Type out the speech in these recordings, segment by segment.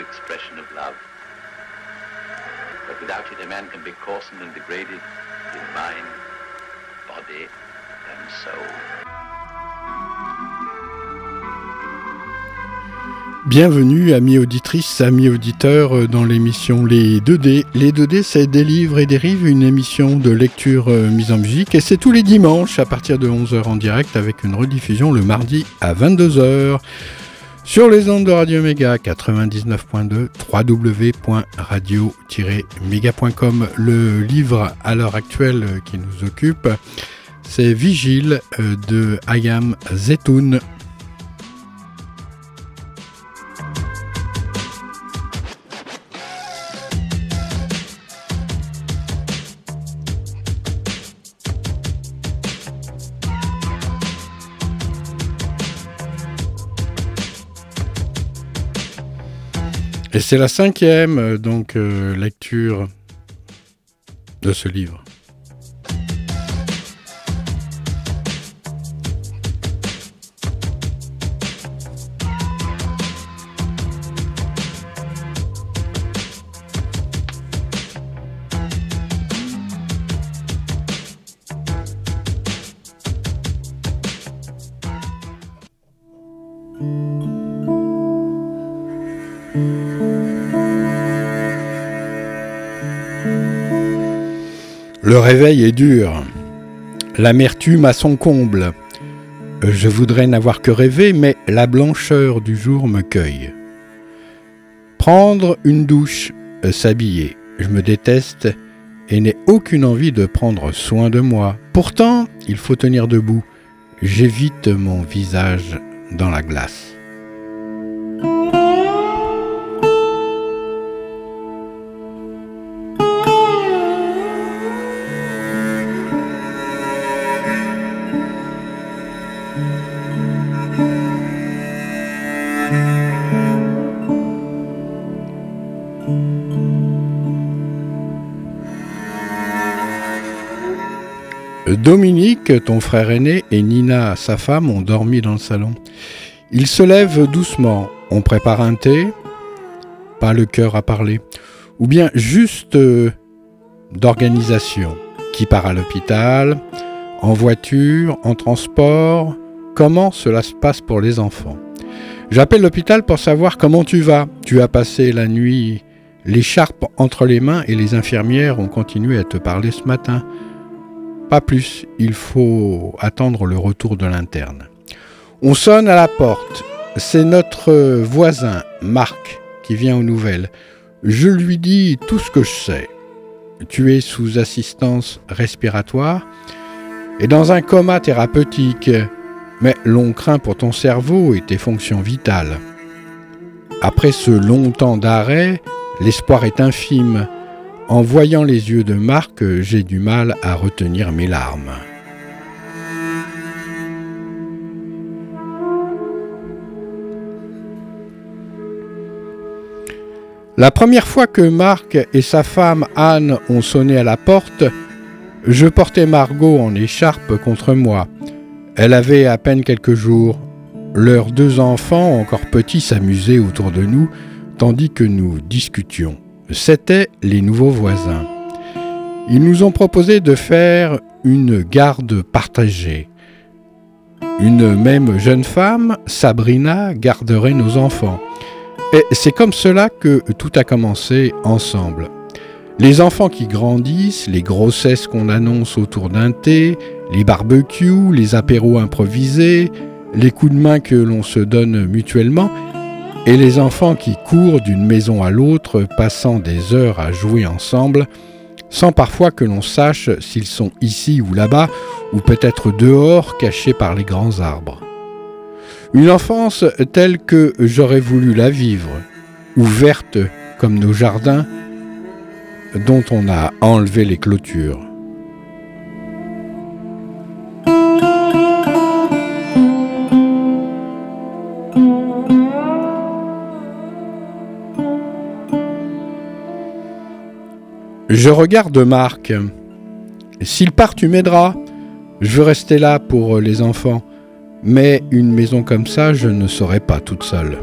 expression. Bienvenue, amis auditrices, amis auditeurs, dans l'émission Les 2D. Les 2D, c'est des livres et des rives, une émission de lecture euh, mise en musique. Et c'est tous les dimanches à partir de 11h en direct avec une rediffusion le mardi à 22h. Sur les ondes de Radio Méga 99.2, www.radio-méga.com. Le livre à l'heure actuelle qui nous occupe, c'est Vigile euh, de Ayam Zetoun. Et c'est la cinquième euh, donc euh, lecture de ce livre. Le réveil est dur. L'amertume a son comble. Je voudrais n'avoir que rêvé, mais la blancheur du jour me cueille. Prendre une douche, s'habiller. Je me déteste et n'ai aucune envie de prendre soin de moi. Pourtant, il faut tenir debout. J'évite mon visage dans la glace. Dominique, ton frère aîné, et Nina, sa femme, ont dormi dans le salon. Ils se lèvent doucement. On prépare un thé, pas le cœur à parler, ou bien juste euh, d'organisation. Qui part à l'hôpital, en voiture, en transport, comment cela se passe pour les enfants? J'appelle l'hôpital pour savoir comment tu vas. Tu as passé la nuit l'écharpe entre les mains et les infirmières ont continué à te parler ce matin. Pas plus, il faut attendre le retour de l'interne. On sonne à la porte. C'est notre voisin, Marc, qui vient aux nouvelles. Je lui dis tout ce que je sais. Tu es sous assistance respiratoire et dans un coma thérapeutique, mais l'on craint pour ton cerveau et tes fonctions vitales. Après ce long temps d'arrêt, l'espoir est infime. En voyant les yeux de Marc, j'ai du mal à retenir mes larmes. La première fois que Marc et sa femme Anne ont sonné à la porte, je portais Margot en écharpe contre moi. Elle avait à peine quelques jours. Leurs deux enfants, encore petits, s'amusaient autour de nous, tandis que nous discutions. C'étaient les nouveaux voisins. Ils nous ont proposé de faire une garde partagée. Une même jeune femme, Sabrina, garderait nos enfants. Et c'est comme cela que tout a commencé ensemble. Les enfants qui grandissent, les grossesses qu'on annonce autour d'un thé, les barbecues, les apéros improvisés, les coups de main que l'on se donne mutuellement, et les enfants qui courent d'une maison à l'autre, passant des heures à jouer ensemble, sans parfois que l'on sache s'ils sont ici ou là-bas, ou peut-être dehors, cachés par les grands arbres. Une enfance telle que j'aurais voulu la vivre, ouverte comme nos jardins dont on a enlevé les clôtures. Je regarde Marc. S'il part, tu m'aideras. Je veux rester là pour les enfants. Mais une maison comme ça, je ne serai pas toute seule.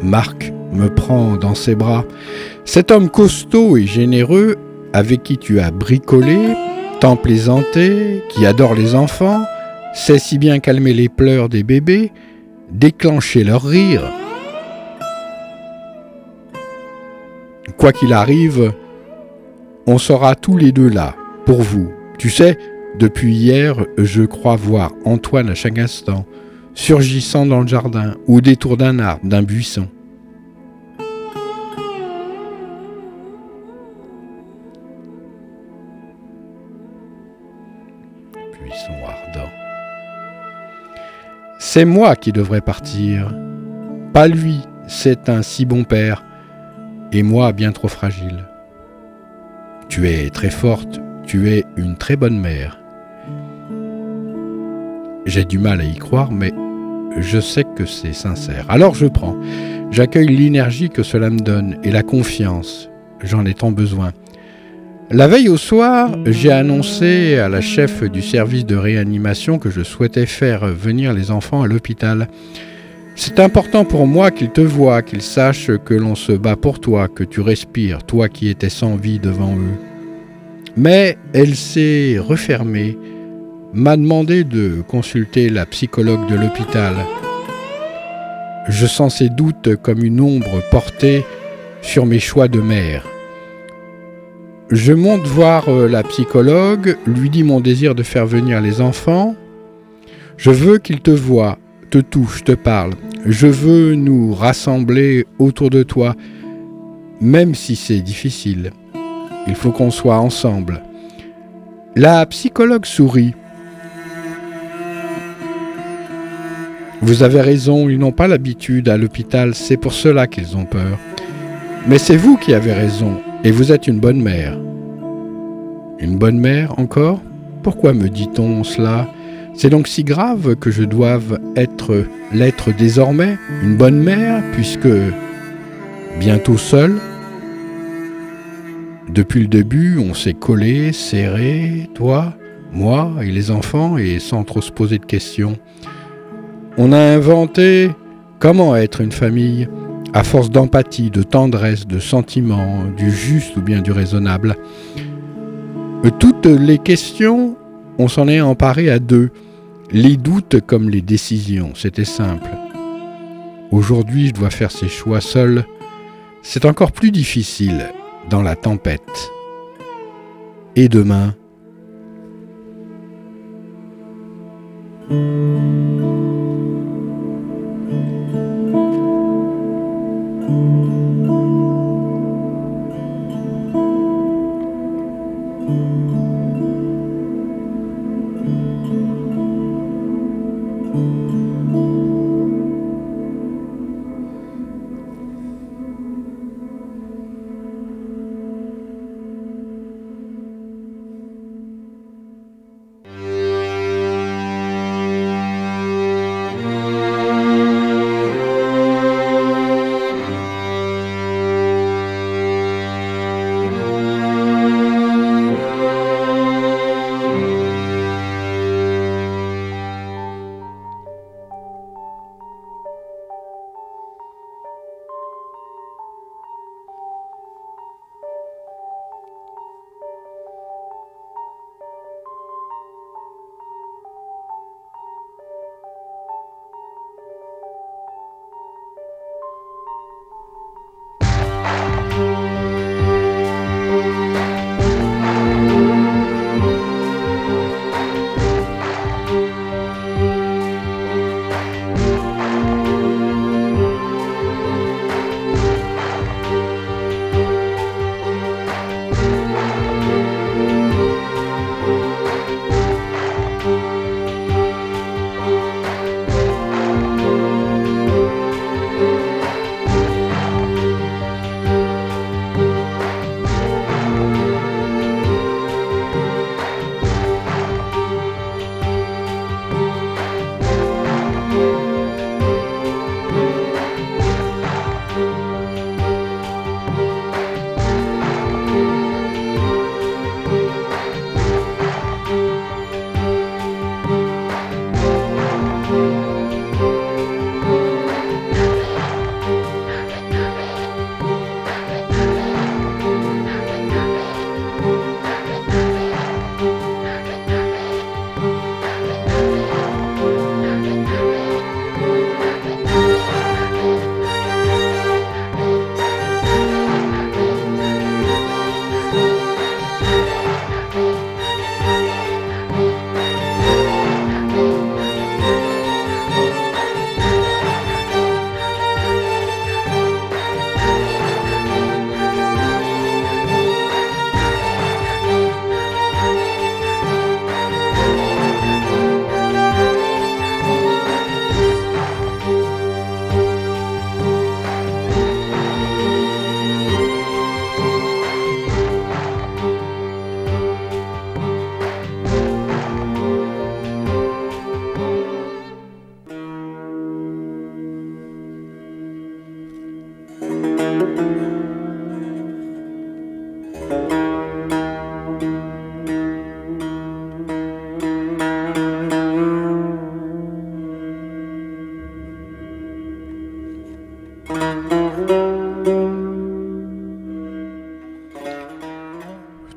Marc me prend dans ses bras. Cet homme costaud et généreux, avec qui tu as bricolé, tant plaisanté, qui adore les enfants, sait si bien calmer les pleurs des bébés, déclencher leur rire. Quoi qu'il arrive, on sera tous les deux là, pour vous. Tu sais, depuis hier, je crois voir Antoine à chaque instant, surgissant dans le jardin, ou détour d'un arbre, d'un buisson. Buisson ardent. C'est moi qui devrais partir. Pas lui, c'est un si bon père, et moi bien trop fragile. Tu es très forte, tu es une très bonne mère. J'ai du mal à y croire, mais je sais que c'est sincère. Alors je prends. J'accueille l'énergie que cela me donne et la confiance. J'en ai tant besoin. La veille au soir, j'ai annoncé à la chef du service de réanimation que je souhaitais faire venir les enfants à l'hôpital. C'est important pour moi qu'ils te voient, qu'ils sachent que l'on se bat pour toi, que tu respires, toi qui étais sans vie devant eux. Mais elle s'est refermée m'a demandé de consulter la psychologue de l'hôpital. Je sens ses doutes comme une ombre portée sur mes choix de mère. Je monte voir euh, la psychologue, lui dis mon désir de faire venir les enfants. Je veux qu'ils te voient, te touchent, te parlent. Je veux nous rassembler autour de toi, même si c'est difficile. Il faut qu'on soit ensemble. La psychologue sourit. Vous avez raison, ils n'ont pas l'habitude à l'hôpital, c'est pour cela qu'ils ont peur. Mais c'est vous qui avez raison, et vous êtes une bonne mère. Une bonne mère encore? Pourquoi me dit-on cela? C'est donc si grave que je doive être l'être désormais, une bonne mère, puisque bientôt seule Depuis le début, on s'est collé, serré, toi, moi et les enfants, et sans trop se poser de questions. On a inventé comment être une famille à force d'empathie, de tendresse, de sentiment, du juste ou bien du raisonnable. Toutes les questions, on s'en est emparé à deux. Les doutes comme les décisions, c'était simple. Aujourd'hui, je dois faire ces choix seul. C'est encore plus difficile dans la tempête. Et demain?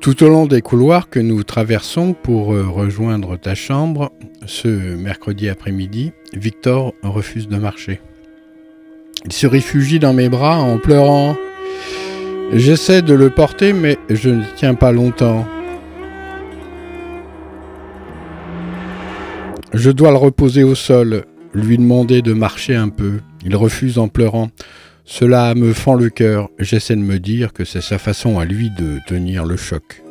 Tout au long des couloirs que nous traversons pour euh, rejoindre ta chambre, ce mercredi après-midi, Victor refuse de marcher. Il se réfugie dans mes bras en pleurant. J'essaie de le porter, mais je ne tiens pas longtemps. Je dois le reposer au sol, lui demander de marcher un peu. Il refuse en pleurant. Cela me fend le cœur. J'essaie de me dire que c'est sa façon à lui de tenir le choc.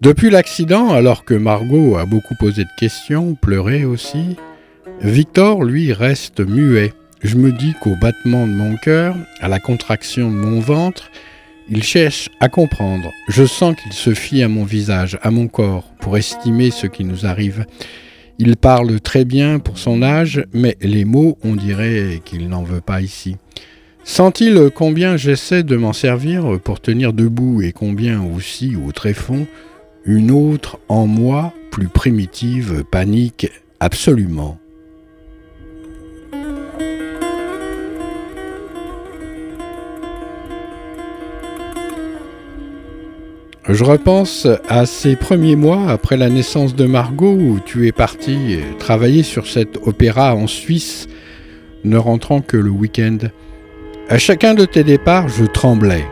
Depuis l'accident, alors que Margot a beaucoup posé de questions, pleuré aussi, Victor, lui, reste muet. Je me dis qu'au battement de mon cœur, à la contraction de mon ventre, il cherche à comprendre. Je sens qu'il se fie à mon visage, à mon corps, pour estimer ce qui nous arrive. Il parle très bien pour son âge, mais les mots, on dirait qu'il n'en veut pas ici. Sent-il combien j'essaie de m'en servir pour tenir debout et combien aussi, au tréfonds, une autre en moi, plus primitive, panique absolument Je repense à ces premiers mois après la naissance de Margot où tu es parti travailler sur cet opéra en Suisse, ne rentrant que le week-end. À chacun de tes départs, je tremblais.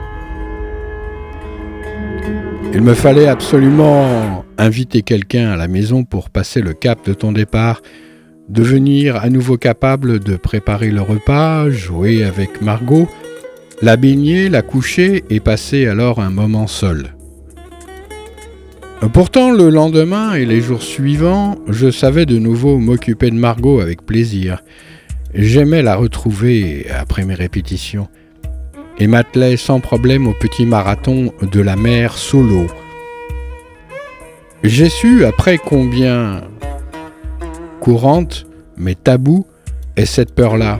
Il me fallait absolument inviter quelqu'un à la maison pour passer le cap de ton départ, devenir à nouveau capable de préparer le repas, jouer avec Margot, la baigner, la coucher et passer alors un moment seul. Pourtant, le lendemain et les jours suivants, je savais de nouveau m'occuper de Margot avec plaisir. J'aimais la retrouver après mes répétitions et m'attelais sans problème au petit marathon de la mer solo. J'ai su après combien courante, mais taboue, est cette peur-là.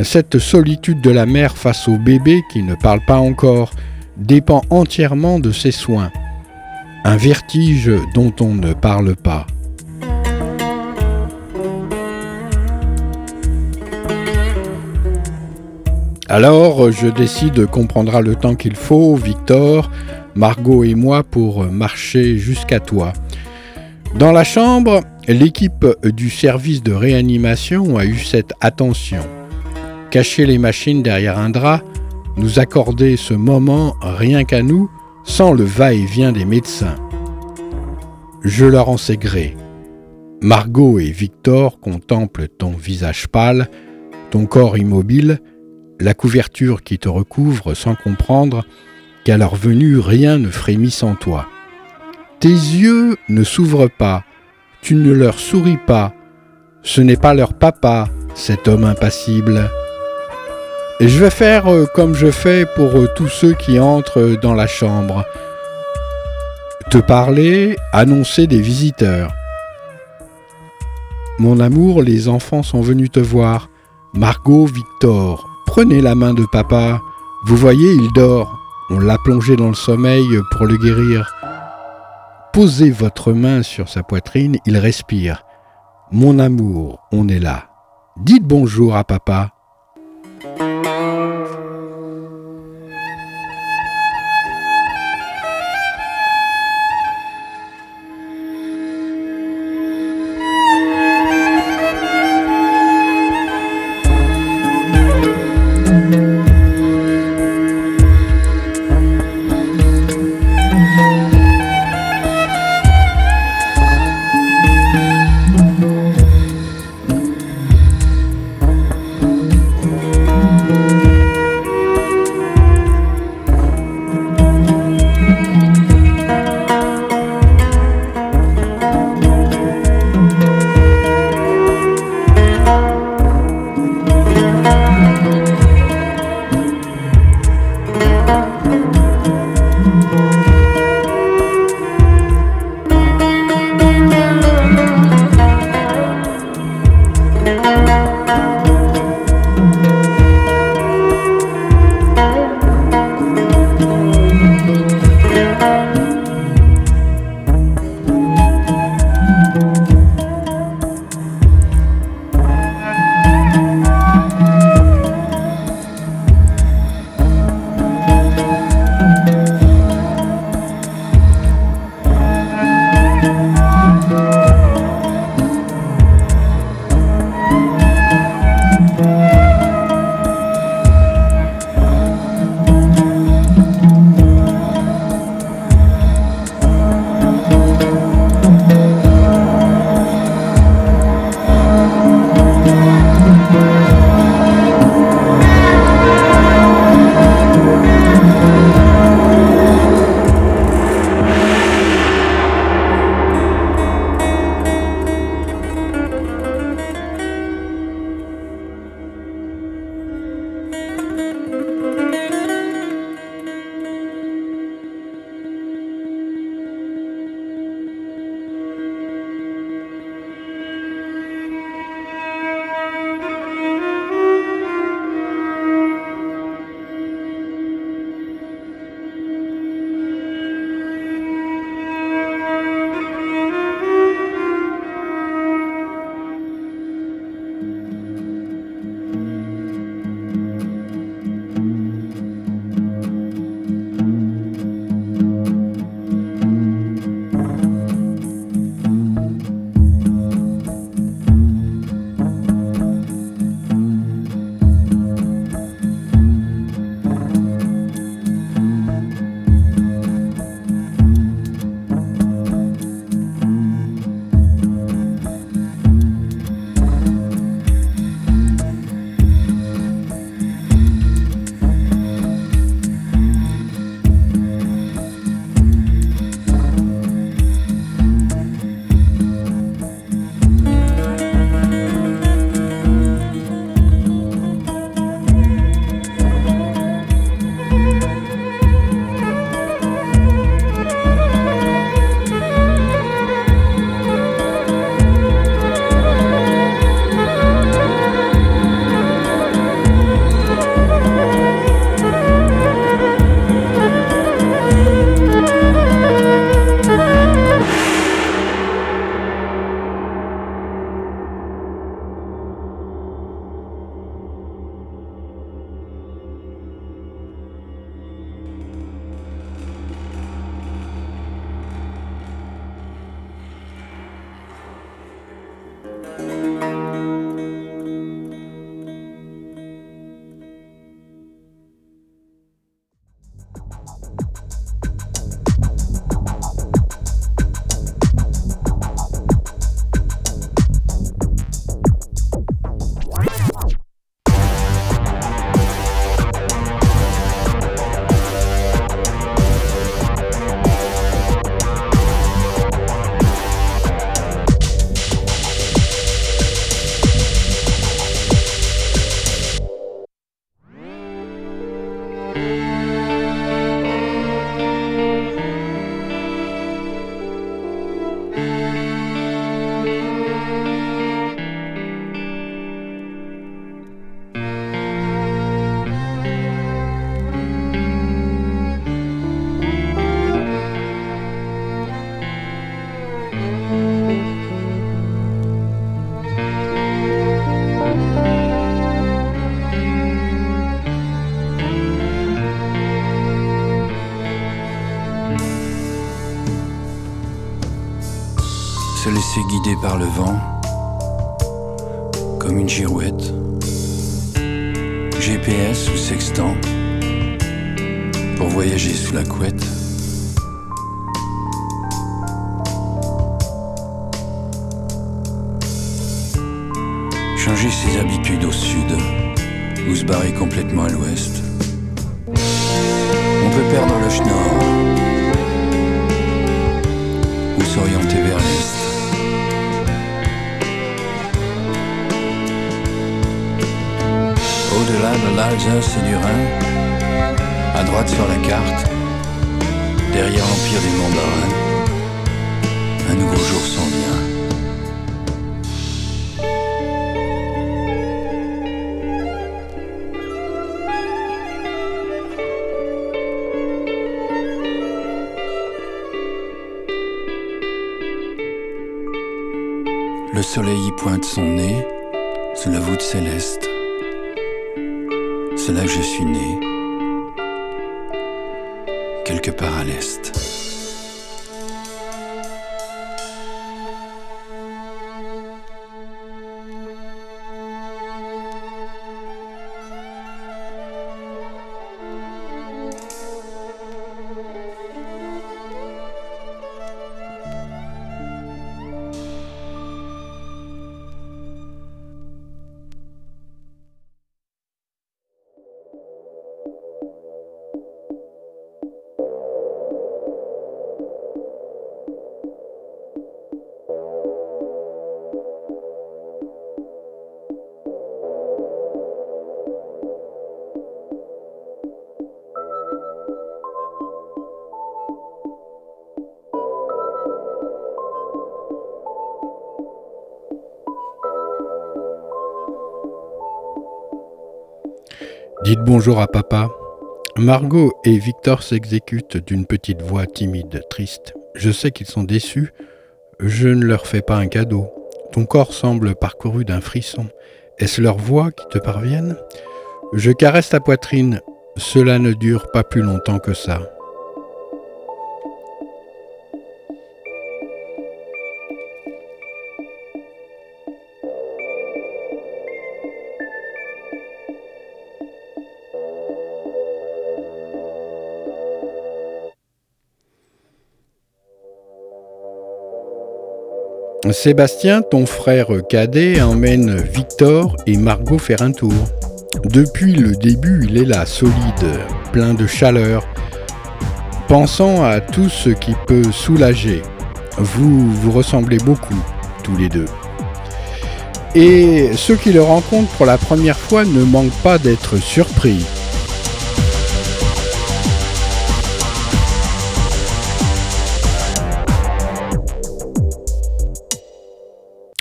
Cette solitude de la mère face au bébé qui ne parle pas encore dépend entièrement de ses soins un vertige dont on ne parle pas. Alors, je décide qu'on prendra le temps qu'il faut, Victor, Margot et moi, pour marcher jusqu'à toi. Dans la chambre, l'équipe du service de réanimation a eu cette attention. Cacher les machines derrière un drap, nous accorder ce moment rien qu'à nous, sans le va-et-vient des médecins. Je leur en sais gré. Margot et Victor contemplent ton visage pâle, ton corps immobile, la couverture qui te recouvre sans comprendre qu'à leur venue rien ne frémit sans toi. Tes yeux ne s'ouvrent pas, tu ne leur souris pas, ce n'est pas leur papa, cet homme impassible. Je vais faire euh, comme je fais pour euh, tous ceux qui entrent dans la chambre. Te parler, annoncer des visiteurs. Mon amour, les enfants sont venus te voir. Margot, Victor, prenez la main de papa. Vous voyez, il dort. On l'a plongé dans le sommeil pour le guérir. Posez votre main sur sa poitrine, il respire. Mon amour, on est là. Dites bonjour à papa. Par le vent, comme une girouette, GPS ou sextant, pour voyager sous la couette. Changer ses habitudes au sud, ou se barrer complètement à l'ouest. On peut perdre le schnorr, ou s'orienter vers l'est. Au-delà de l'Alsace et du Rhin, à droite sur la carte, derrière l'empire des mandarins, un nouveau jour s'en vient. Le soleil y pointe son nez sous la voûte céleste. C'est là que je suis né, quelque part à l'est. Dites bonjour à papa. Margot et Victor s'exécutent d'une petite voix timide, triste. Je sais qu'ils sont déçus. Je ne leur fais pas un cadeau. Ton corps semble parcouru d'un frisson. Est-ce leur voix qui te parviennent? Je caresse ta poitrine. Cela ne dure pas plus longtemps que ça. Sébastien, ton frère cadet, emmène Victor et Margot faire un tour. Depuis le début, il est là, solide, plein de chaleur, pensant à tout ce qui peut soulager. Vous vous ressemblez beaucoup, tous les deux. Et ceux qui le rencontrent pour la première fois ne manquent pas d'être surpris.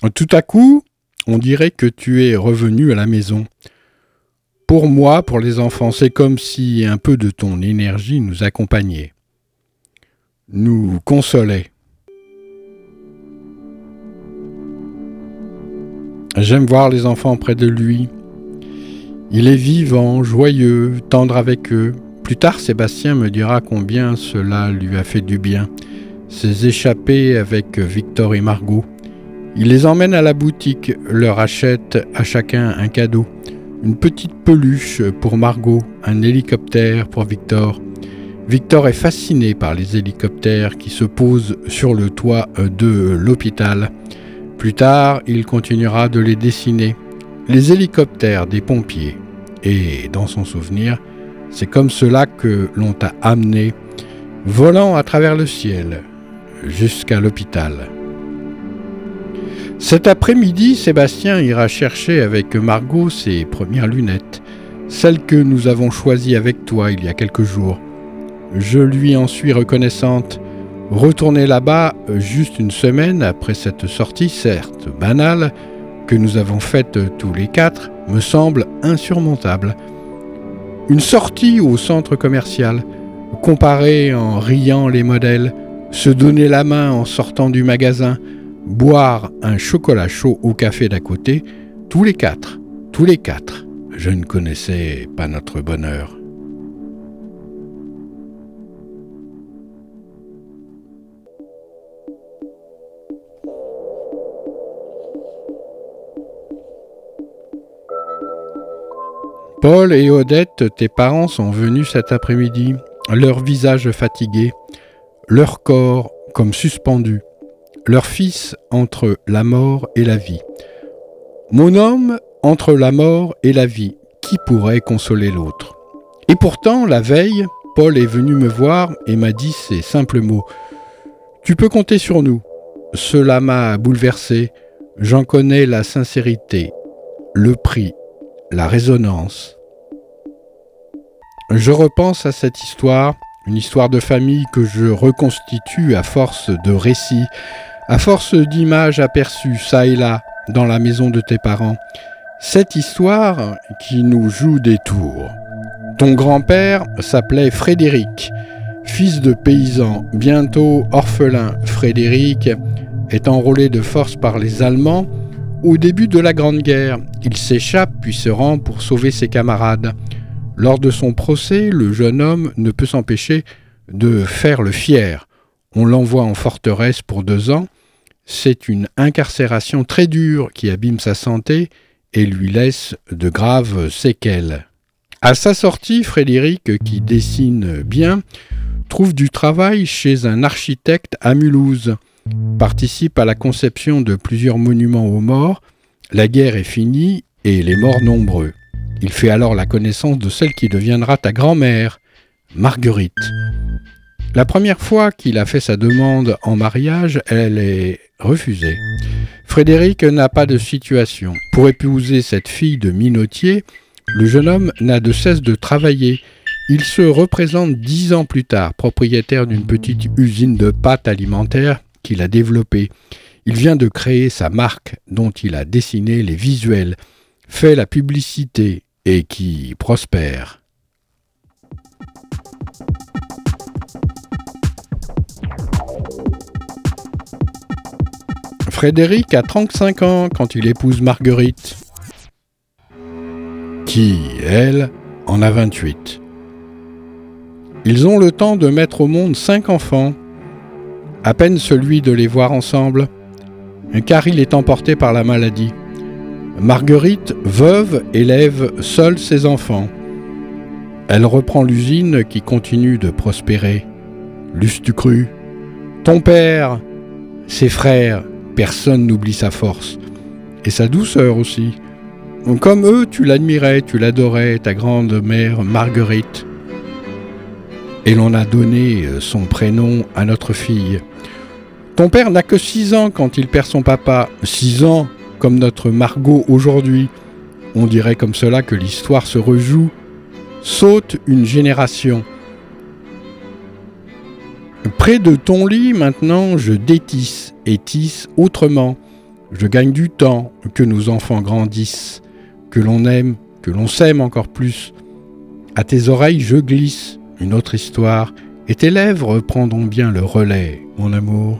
Tout à coup, on dirait que tu es revenu à la maison. Pour moi, pour les enfants, c'est comme si un peu de ton énergie nous accompagnait, nous consolait. J'aime voir les enfants près de lui. Il est vivant, joyeux, tendre avec eux. Plus tard, Sébastien me dira combien cela lui a fait du bien, ces échappées avec Victor et Margot. Il les emmène à la boutique, leur achète à chacun un cadeau. Une petite peluche pour Margot, un hélicoptère pour Victor. Victor est fasciné par les hélicoptères qui se posent sur le toit de l'hôpital. Plus tard, il continuera de les dessiner. Les hélicoptères des pompiers. Et dans son souvenir, c'est comme cela que l'on t'a amené, volant à travers le ciel, jusqu'à l'hôpital. Cet après-midi, Sébastien ira chercher avec Margot ses premières lunettes. celle que nous avons choisie avec toi il y a quelques jours. Je lui en suis reconnaissante. Retourner là-bas juste une semaine après cette sortie, certes banale, que nous avons faite tous les quatre, me semble insurmontable. Une sortie au centre commercial, comparer en riant les modèles, se donner la main en sortant du magasin, boire un chocolat chaud au café d'à côté, tous les quatre, tous les quatre. Je ne connaissais pas notre bonheur. Paul et Odette, tes parents sont venus cet après-midi, leur visage fatigué, leur corps comme suspendu, leur fils entre la mort et la vie. Mon homme entre la mort et la vie, qui pourrait consoler l'autre? Et pourtant, la veille, Paul est venu me voir et m'a dit ces simples mots. Tu peux compter sur nous. Cela m'a bouleversé. J'en connais la sincérité, le prix la résonance. Je repense à cette histoire, une histoire de famille que je reconstitue à force de récits, à force d'images aperçues ça et là dans la maison de tes parents. Cette histoire qui nous joue des tours. Ton grand-père s'appelait Frédéric, fils de paysan, bientôt orphelin. Frédéric est enrôlé de force par les Allemands au début de la Grande Guerre, il s'échappe puis se rend pour sauver ses camarades. Lors de son procès, le jeune homme ne peut s'empêcher de faire le fier. On l'envoie en forteresse pour deux ans. C'est une incarcération très dure qui abîme sa santé et lui laisse de graves séquelles. À sa sortie, Frédéric, qui dessine bien, trouve du travail chez un architecte à Mulhouse participe à la conception de plusieurs monuments aux morts, la guerre est finie et les morts nombreux. Il fait alors la connaissance de celle qui deviendra ta grand-mère, Marguerite. La première fois qu'il a fait sa demande en mariage, elle est refusée. Frédéric n'a pas de situation. Pour épouser cette fille de minotier, le jeune homme n'a de cesse de travailler. Il se représente dix ans plus tard, propriétaire d'une petite usine de pâtes alimentaires qu'il a développé. Il vient de créer sa marque dont il a dessiné les visuels, fait la publicité et qui prospère. Frédéric a 35 ans quand il épouse Marguerite, qui, elle, en a 28. Ils ont le temps de mettre au monde cinq enfants à peine celui de les voir ensemble, car il est emporté par la maladie. Marguerite, veuve, élève seule ses enfants. Elle reprend l'usine qui continue de prospérer. L'eusses-tu cru Ton père, ses frères, personne n'oublie sa force. Et sa douceur aussi. Comme eux, tu l'admirais, tu l'adorais, ta grande mère Marguerite et l'on a donné euh, son prénom à notre fille. Ton père n'a que 6 ans quand il perd son papa. 6 ans comme notre Margot aujourd'hui. On dirait comme cela que l'histoire se rejoue. Saute une génération. Près de ton lit, maintenant, je détisse et tisse autrement. Je gagne du temps, que nos enfants grandissent, que l'on aime, que l'on s'aime encore plus. À tes oreilles, je glisse, une autre histoire, et tes lèvres prendront bien le relais, mon amour.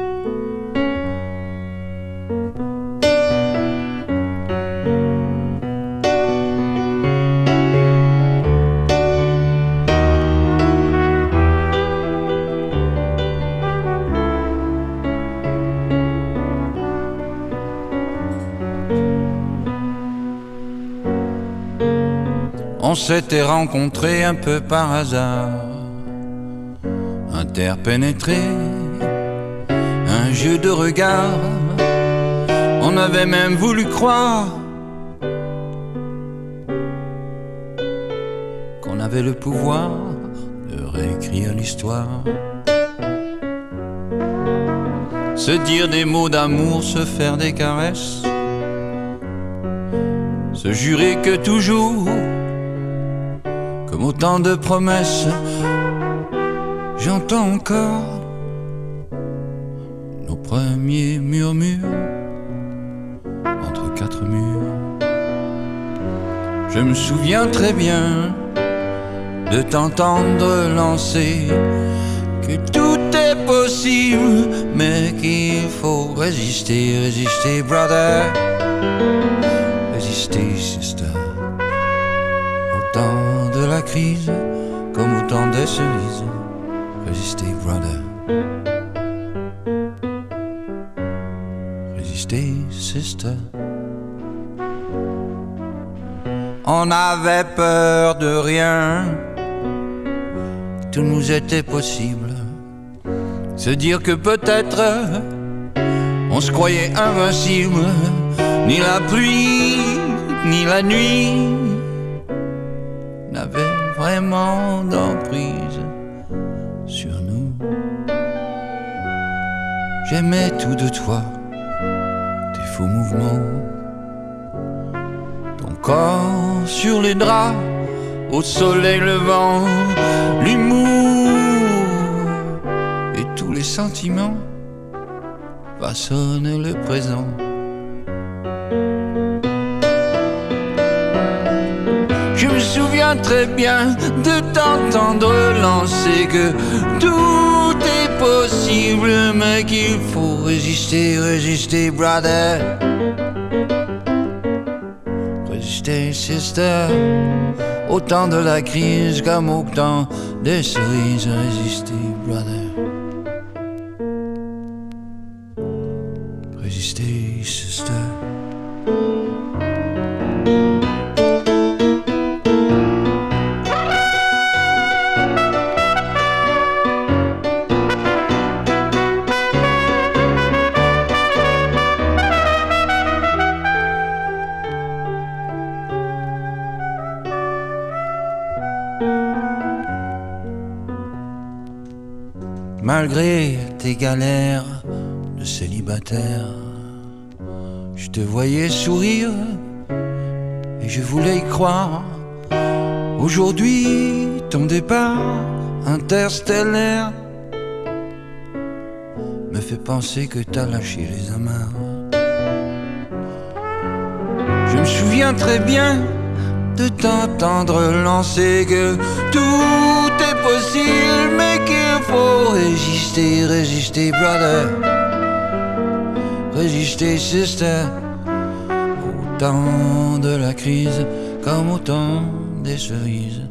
On s'était rencontrés un peu par hasard, interpénétrés, un jeu de regard. On avait même voulu croire qu'on avait le pouvoir de réécrire l'histoire. Se dire des mots d'amour, se faire des caresses, se jurer que toujours comme autant de promesses, j'entends encore nos premiers murmures entre quatre murs. Je me souviens très bien de t'entendre lancer que tout est possible, mais qu'il faut résister, résister, brother, résister, sister la crise comme au temps des cerises. Résistez, brother. Résistez, sister. On avait peur de rien, tout nous était possible. Se dire que peut-être on se croyait invincible, ni la pluie, ni la nuit d'emprise sur nous. J'aimais tout de toi, tes faux mouvements, ton corps sur les draps, au soleil levant, l'humour et tous les sentiments façonnent le présent. Très bien de t'entendre lancer que tout est possible, mais qu'il faut résister, résister, brother. Résister, sister, au temps de la crise comme au temps des cerises, résister, malgré tes galères de célibataire. Je te voyais sourire et je voulais y croire. Aujourd'hui, ton départ interstellaire me fait penser que t'as lâché les amarres. Je me souviens très bien de t'entendre lancer que tout est possible, qu'il faut résister, résister, brother. Résister, sister. Au temps de la crise, comme au temps des cerises.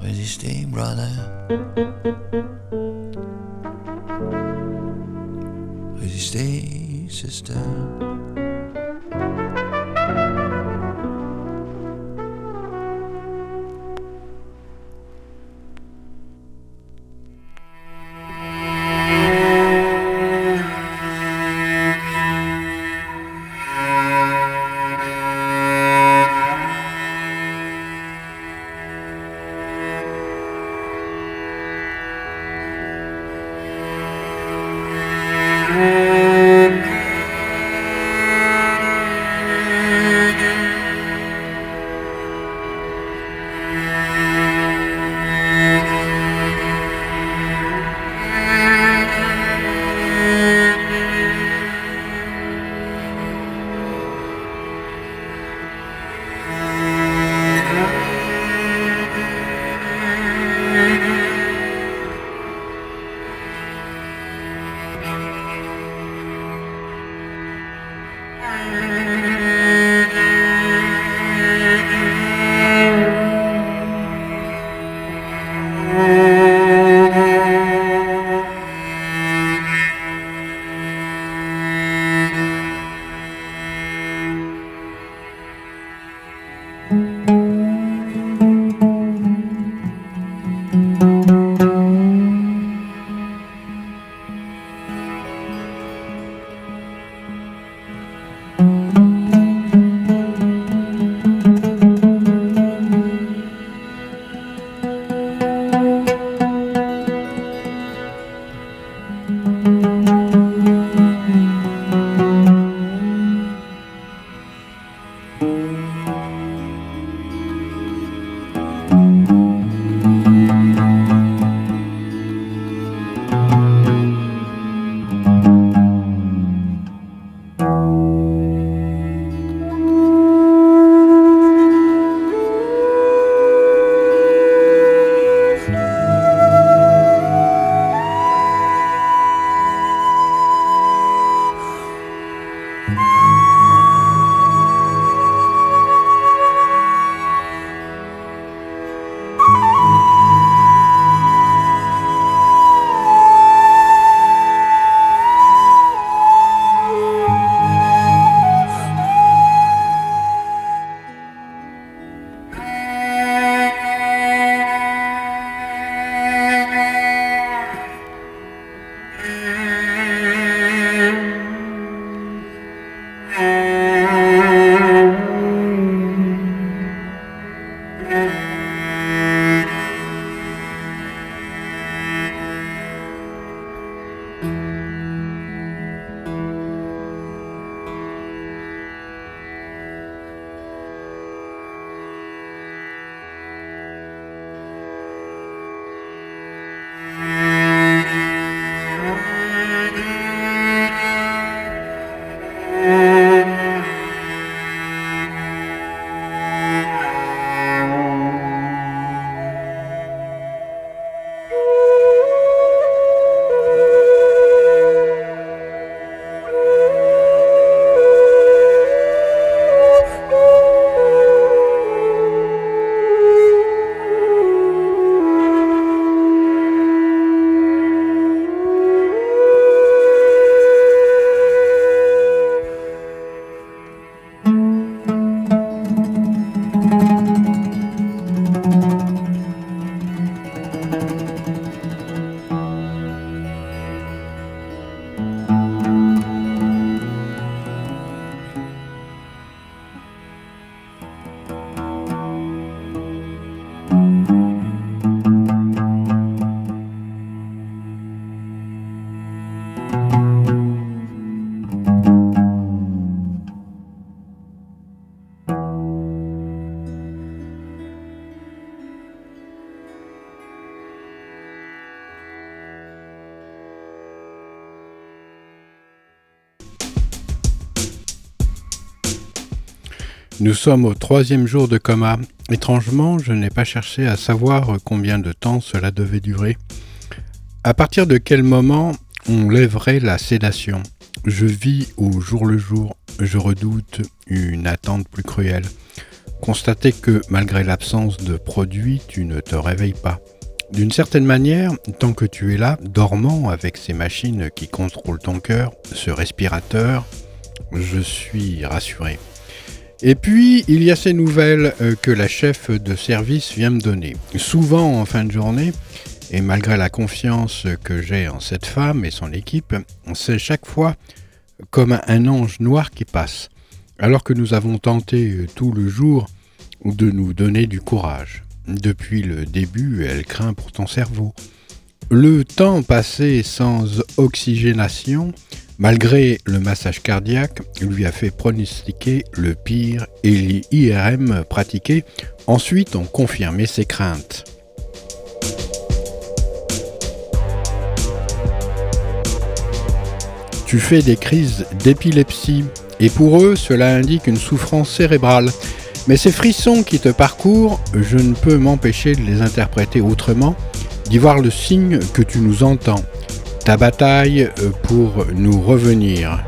Résister, brother. Résister, sister. Nous sommes au troisième jour de coma. Étrangement, je n'ai pas cherché à savoir combien de temps cela devait durer. À partir de quel moment on lèverait la sédation? Je vis au jour le jour, je redoute une attente plus cruelle. Constater que malgré l'absence de produit, tu ne te réveilles pas. D'une certaine manière, tant que tu es là, dormant avec ces machines qui contrôlent ton cœur, ce respirateur, je suis rassuré. Et puis, il y a ces nouvelles euh, que la chef de service vient me donner. Souvent en fin de journée, et malgré la confiance que j'ai en cette femme et son équipe, c'est chaque fois comme un ange noir qui passe, alors que nous avons tenté euh, tout le jour de nous donner du courage. Depuis le début, elle craint pour ton cerveau. Le temps passé sans oxygénation, malgré le massage cardiaque, lui a fait pronostiquer le pire et l'IRM pratiqués ensuite ont confirmé ses craintes. Tu fais des crises d'épilepsie et pour eux cela indique une souffrance cérébrale. Mais ces frissons qui te parcourent, je ne peux m'empêcher de les interpréter autrement, d'y voir le signe que tu nous entends, ta bataille pour nous revenir.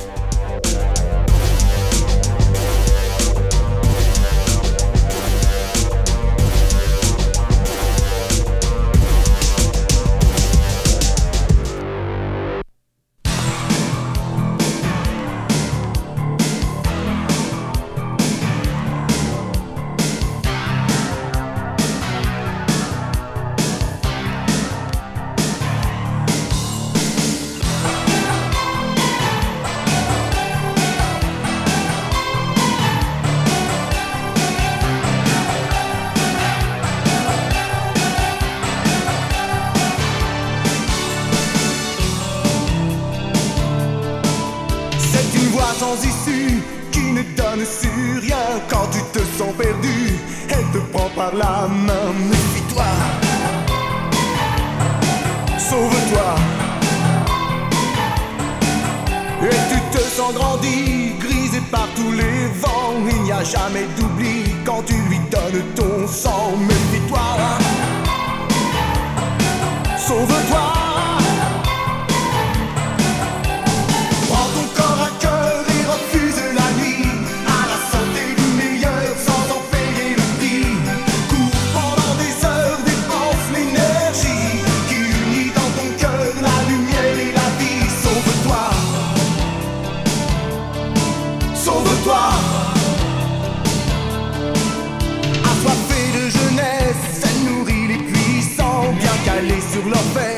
Assoiffé de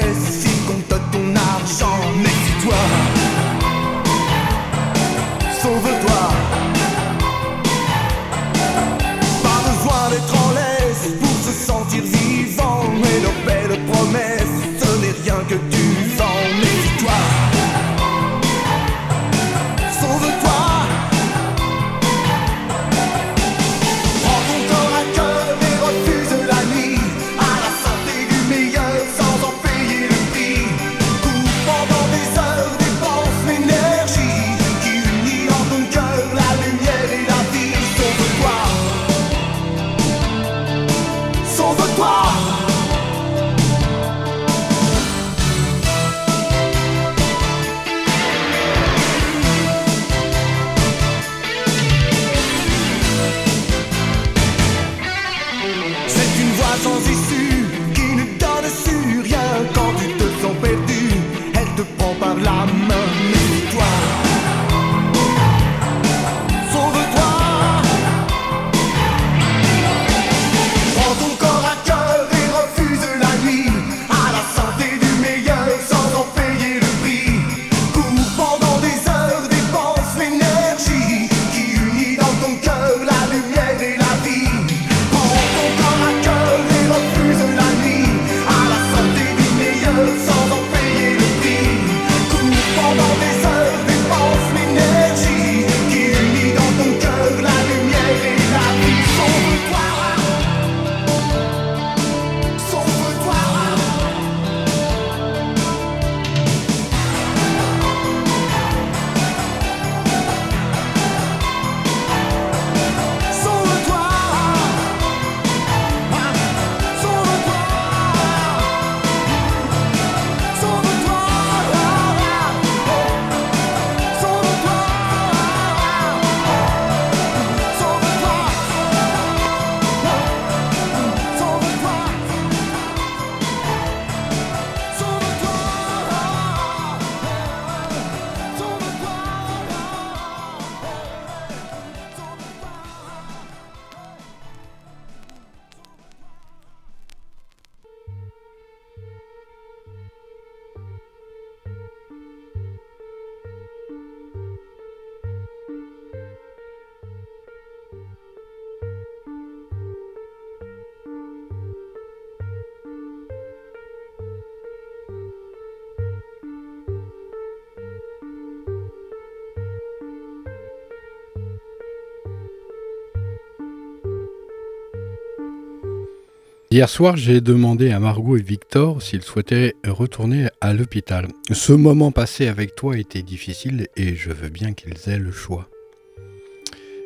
Hier soir, j'ai demandé à Margot et Victor s'ils souhaitaient retourner à l'hôpital. Ce moment passé avec toi était difficile et je veux bien qu'ils aient le choix.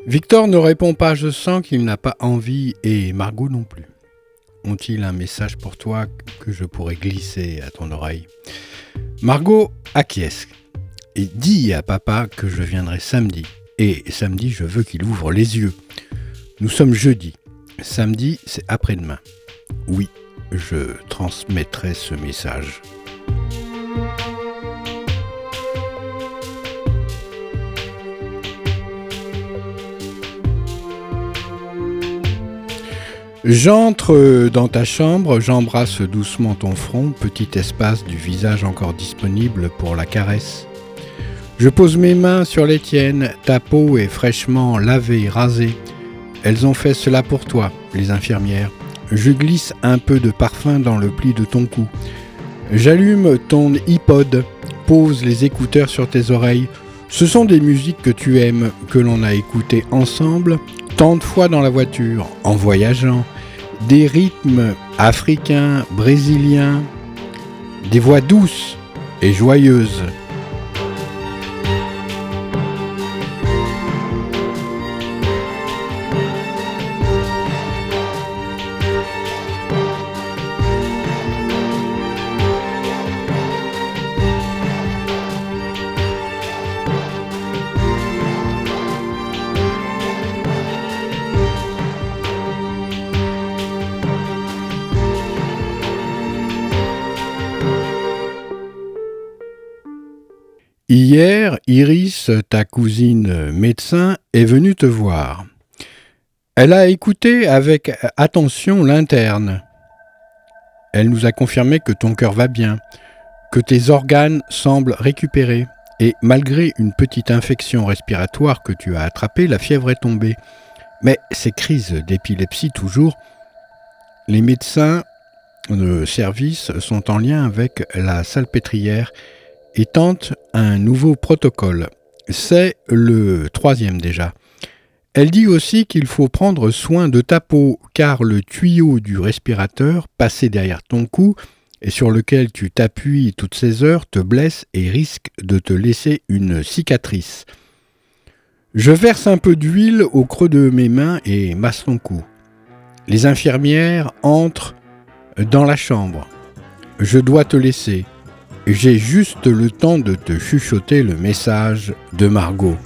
Victor ne répond pas, je sens qu'il n'a pas envie et Margot non plus. Ont-ils un message pour toi que je pourrais glisser à ton oreille? Margot acquiesce et dit à papa que je viendrai samedi. Et samedi, je veux qu'il ouvre les yeux. Nous sommes jeudi. Samedi, c'est après-demain. Oui, je transmettrai ce message. J'entre dans ta chambre, j'embrasse doucement ton front, petit espace du visage encore disponible pour la caresse. Je pose mes mains sur les tiennes, ta peau est fraîchement lavée, rasée. Elles ont fait cela pour toi, les infirmières. Je glisse un peu de parfum dans le pli de ton cou. J'allume ton iPod, pose les écouteurs sur tes oreilles. Ce sont des musiques que tu aimes, que l'on a écoutées ensemble tant de fois dans la voiture, en voyageant. Des rythmes africains, brésiliens, des voix douces et joyeuses. Iris, ta cousine médecin, est venue te voir. Elle a écouté avec attention l'interne. Elle nous a confirmé que ton cœur va bien, que tes organes semblent récupérés, et malgré une petite infection respiratoire que tu as attrapée, la fièvre est tombée. Mais ces crises d'épilepsie toujours, les médecins de service sont en lien avec la salpêtrière et tente un nouveau protocole. C'est le troisième déjà. Elle dit aussi qu'il faut prendre soin de ta peau car le tuyau du respirateur passé derrière ton cou et sur lequel tu t'appuies toutes ces heures te blesse et risque de te laisser une cicatrice. Je verse un peu d'huile au creux de mes mains et masse ton cou. Les infirmières entrent dans la chambre. Je dois te laisser. J'ai juste le temps de te chuchoter le message de Margot.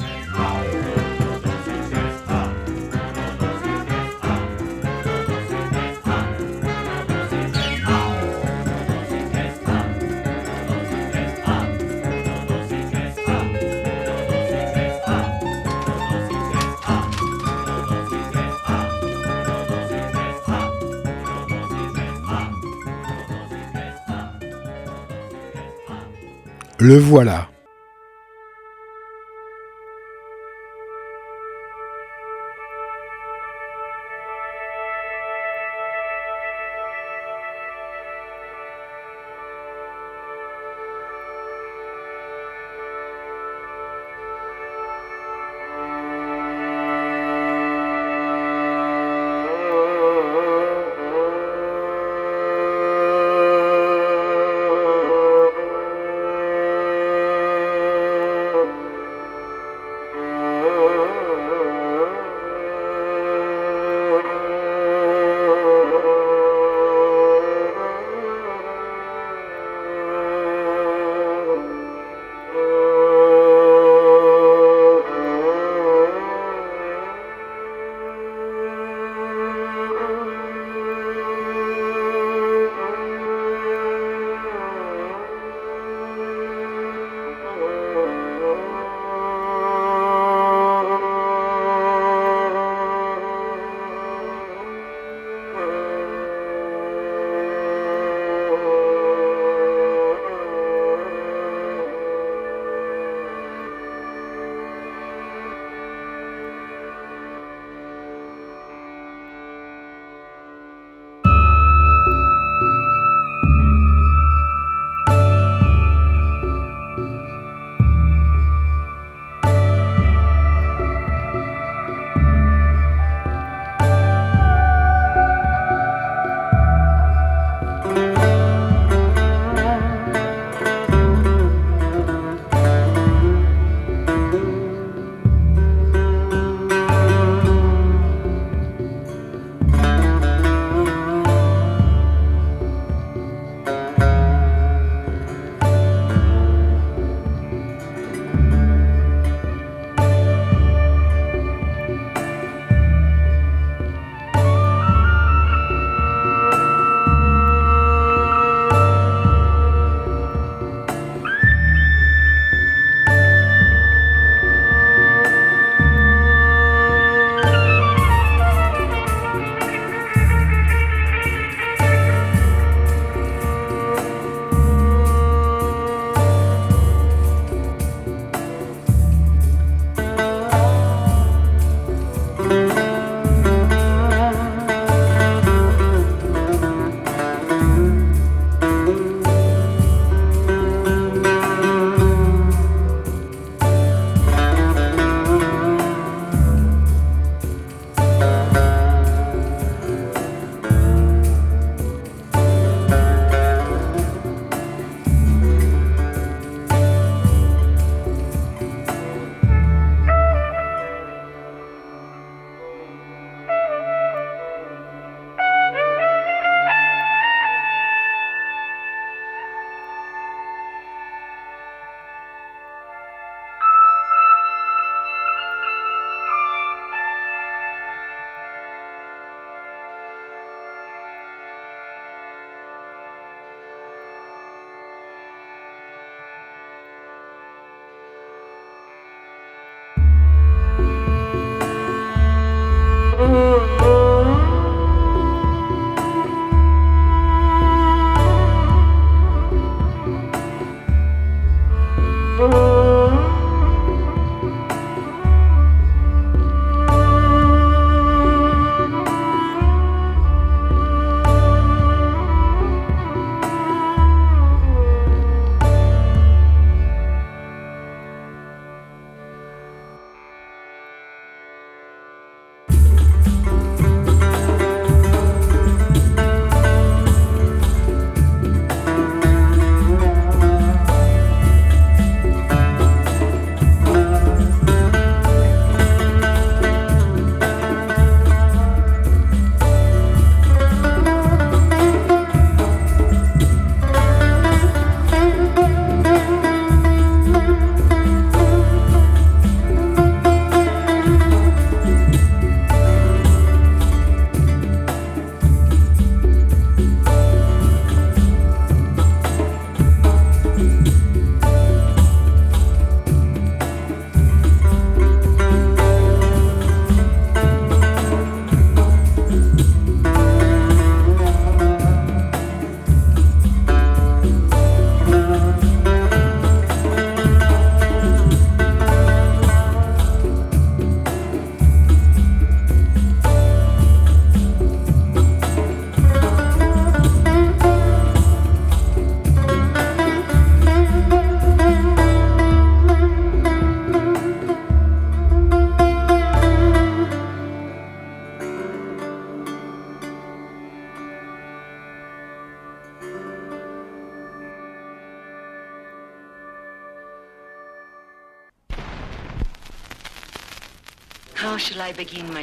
Le voilà.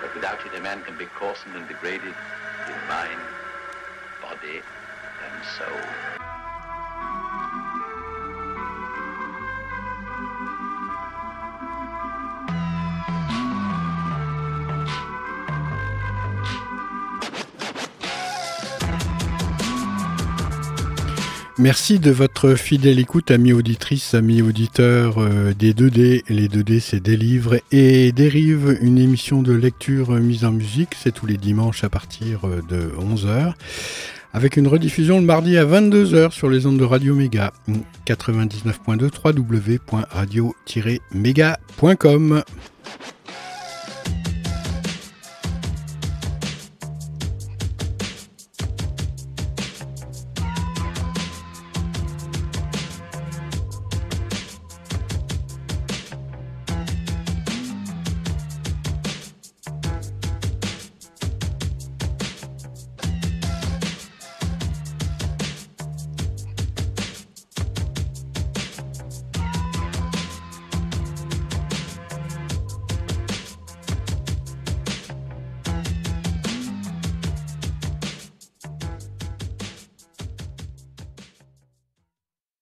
But without it, a man can be coarsened and degraded in mind, body, and soul. Merci de votre fidèle écoute, amis auditrices, amis auditeurs euh, des 2D. Les 2D, c'est des livres et dérive une émission de lecture mise en musique. C'est tous les dimanches à partir euh, de 11h. Avec une rediffusion le mardi à 22h sur les ondes de Radio Méga 99.2 www.radio-méga.com.